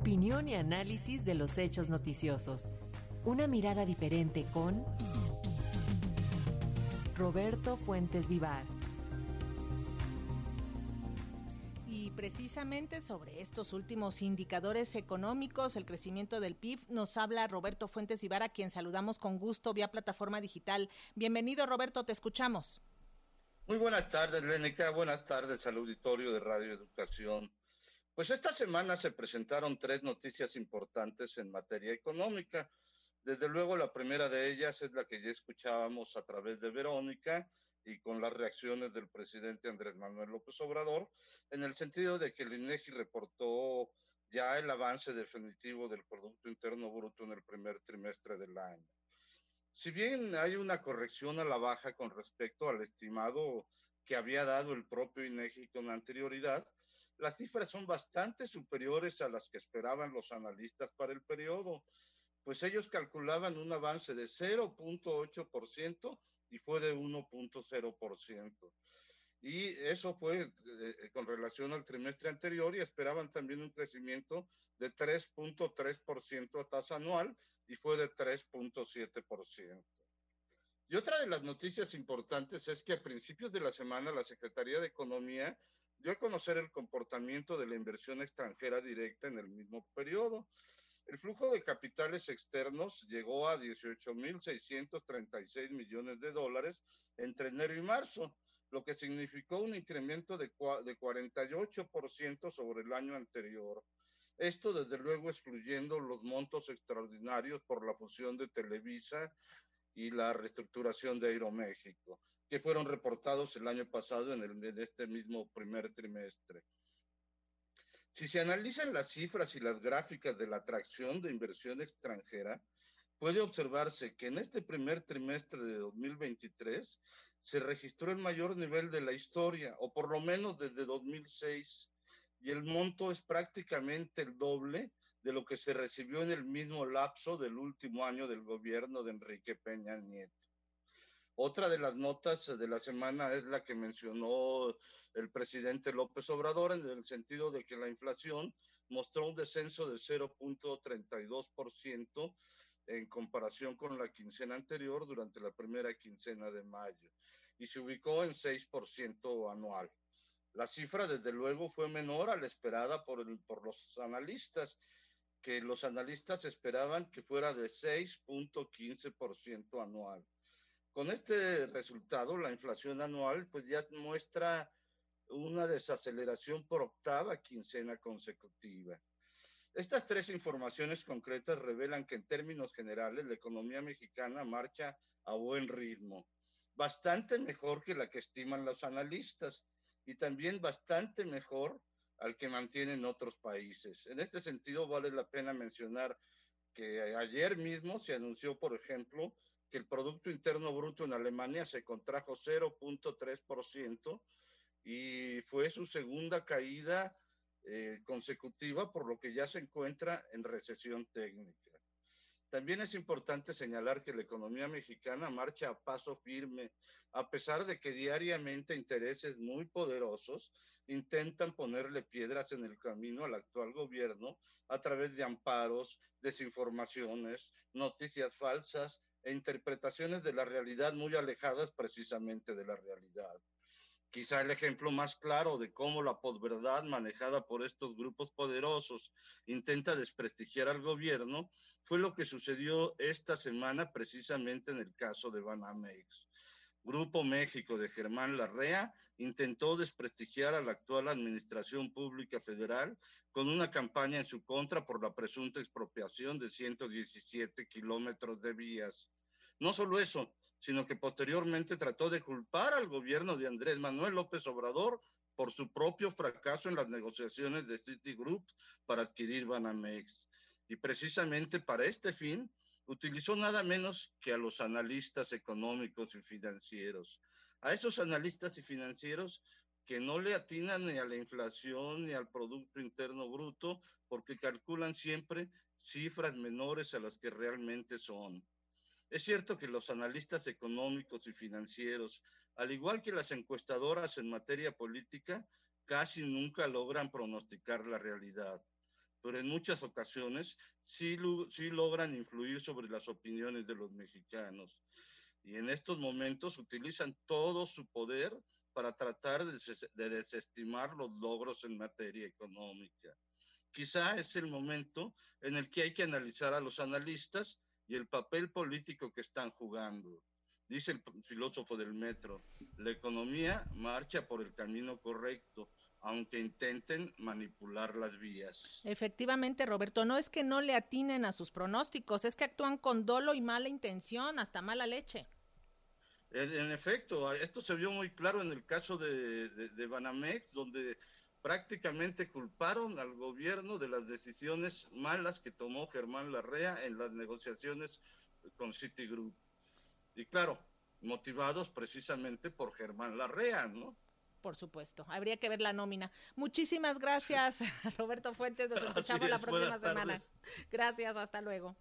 Opinión y análisis de los hechos noticiosos. Una mirada diferente con Roberto Fuentes Vivar. Y precisamente sobre estos últimos indicadores económicos, el crecimiento del PIB, nos habla Roberto Fuentes Vivar, a quien saludamos con gusto vía plataforma digital. Bienvenido, Roberto, te escuchamos. Muy buenas tardes, Lénica. Buenas tardes al auditorio de Radio Educación. Pues esta semana se presentaron tres noticias importantes en materia económica. Desde luego, la primera de ellas es la que ya escuchábamos a través de Verónica y con las reacciones del presidente Andrés Manuel López Obrador, en el sentido de que el INEGI reportó ya el avance definitivo del Producto Interno Bruto en el primer trimestre del año. Si bien hay una corrección a la baja con respecto al estimado que había dado el propio INEGI con anterioridad, las cifras son bastante superiores a las que esperaban los analistas para el periodo, pues ellos calculaban un avance de 0.8% y fue de 1.0%. Y eso fue eh, con relación al trimestre anterior y esperaban también un crecimiento de 3.3% a tasa anual y fue de 3.7%. Y otra de las noticias importantes es que a principios de la semana la Secretaría de Economía dio a conocer el comportamiento de la inversión extranjera directa en el mismo periodo. El flujo de capitales externos llegó a 18.636 millones de dólares entre enero y marzo, lo que significó un incremento de, de 48% sobre el año anterior. Esto, desde luego, excluyendo los montos extraordinarios por la fusión de Televisa y la reestructuración de Aeroméxico, que fueron reportados el año pasado en, el, en este mismo primer trimestre. Si se analizan las cifras y las gráficas de la atracción de inversión extranjera, puede observarse que en este primer trimestre de 2023 se registró el mayor nivel de la historia, o por lo menos desde 2006, y el monto es prácticamente el doble de lo que se recibió en el mismo lapso del último año del gobierno de Enrique Peña Nieto. Otra de las notas de la semana es la que mencionó el presidente López Obrador en el sentido de que la inflación mostró un descenso de 0.32% en comparación con la quincena anterior durante la primera quincena de mayo y se ubicó en 6% anual. La cifra, desde luego, fue menor a la esperada por, el, por los analistas, que los analistas esperaban que fuera de 6.15% anual. Con este resultado, la inflación anual pues ya muestra una desaceleración por octava quincena consecutiva. Estas tres informaciones concretas revelan que en términos generales la economía mexicana marcha a buen ritmo, bastante mejor que la que estiman los analistas y también bastante mejor al que mantienen otros países. En este sentido, vale la pena mencionar que ayer mismo se anunció, por ejemplo, que el Producto Interno Bruto en Alemania se contrajo 0.3% y fue su segunda caída eh, consecutiva, por lo que ya se encuentra en recesión técnica. También es importante señalar que la economía mexicana marcha a paso firme, a pesar de que diariamente intereses muy poderosos intentan ponerle piedras en el camino al actual gobierno a través de amparos, desinformaciones, noticias falsas e interpretaciones de la realidad muy alejadas precisamente de la realidad. Quizá el ejemplo más claro de cómo la posverdad manejada por estos grupos poderosos intenta desprestigiar al gobierno fue lo que sucedió esta semana precisamente en el caso de Banamex. Grupo México de Germán Larrea intentó desprestigiar a la actual Administración Pública Federal con una campaña en su contra por la presunta expropiación de 117 kilómetros de vías. No solo eso, sino que posteriormente trató de culpar al gobierno de Andrés Manuel López Obrador por su propio fracaso en las negociaciones de Citigroup para adquirir Banamex. Y precisamente para este fin utilizó nada menos que a los analistas económicos y financieros. A esos analistas y financieros que no le atinan ni a la inflación ni al Producto Interno Bruto porque calculan siempre cifras menores a las que realmente son. Es cierto que los analistas económicos y financieros, al igual que las encuestadoras en materia política, casi nunca logran pronosticar la realidad. pero en muchas ocasiones sí, logran influir sobre las opiniones de los mexicanos. Y en estos momentos utilizan todo su poder para tratar de, desestimar los logros en materia económica. Quizá es el momento en el que hay que analizar a los analistas y el papel político que están jugando. Dice el filósofo del metro, la economía marcha por el camino correcto, aunque intenten manipular las vías. Efectivamente, Roberto, no es que no le atinen a sus pronósticos, es que actúan con dolo y mala intención, hasta mala leche. En, efecto, esto se vio muy claro en el caso de, de, Banamex, donde prácticamente culparon al gobierno de las decisiones malas que tomó Germán Larrea en las negociaciones con Citigroup. Y claro, motivados precisamente por Germán Larrea, ¿no? Por supuesto, habría que ver la nómina. Muchísimas gracias, Roberto Fuentes. Nos escuchamos la próxima semana. Gracias, hasta luego.